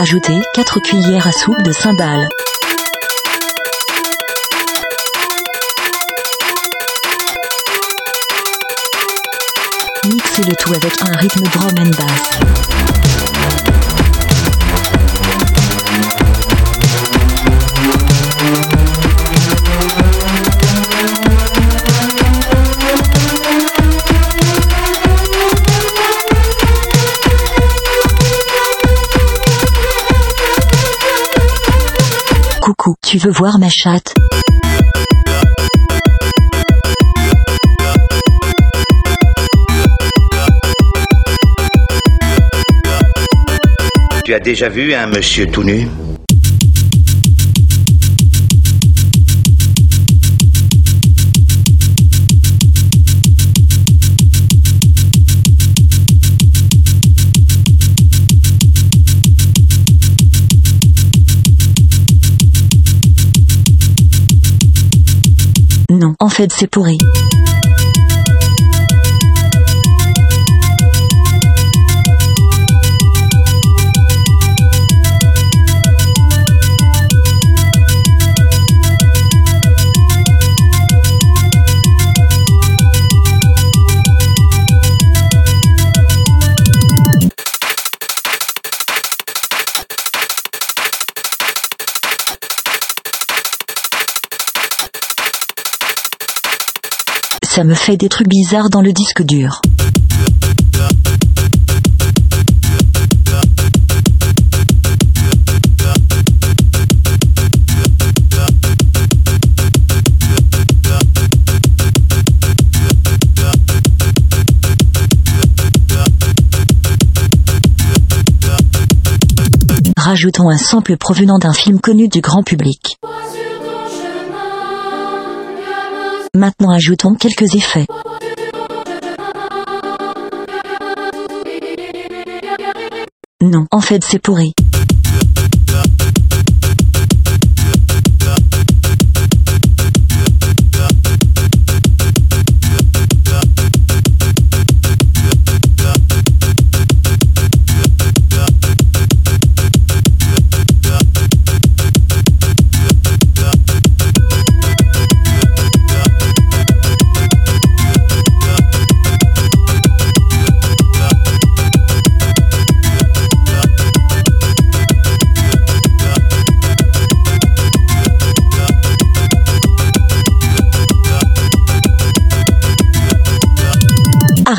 Ajoutez 4 cuillères à soupe de cymbales. Mixez le tout avec un rythme drum and bass. Tu veux voir ma chatte? Tu as déjà vu un monsieur tout nu? Non, en fait c'est pourri. Ça me fait des trucs bizarres dans le disque dur. Rajoutons un sample provenant d'un film connu du grand public. Maintenant ajoutons quelques effets. Non, en fait c'est pourri.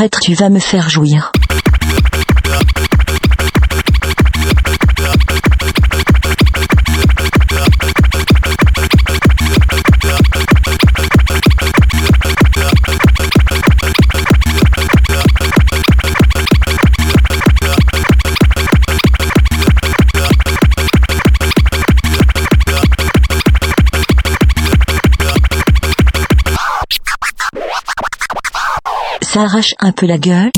Tu vas me faire jouir. Ça arrache un peu la gueule.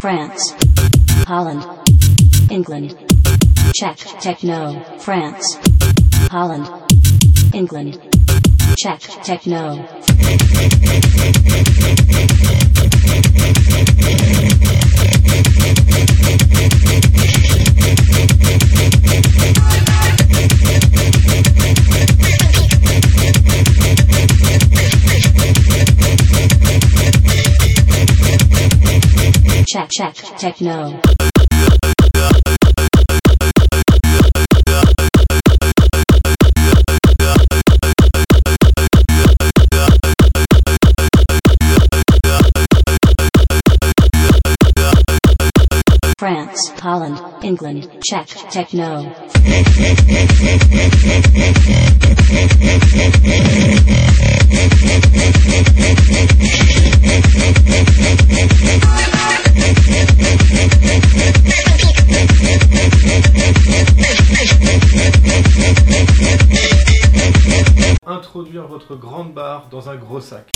France, Holland, England, Czech, Techno, France, Holland, England, Czech, Techno. Czech, Czech, Techno. France, Holland, England, Czech, Techno. Introduire votre grande barre dans un gros sac.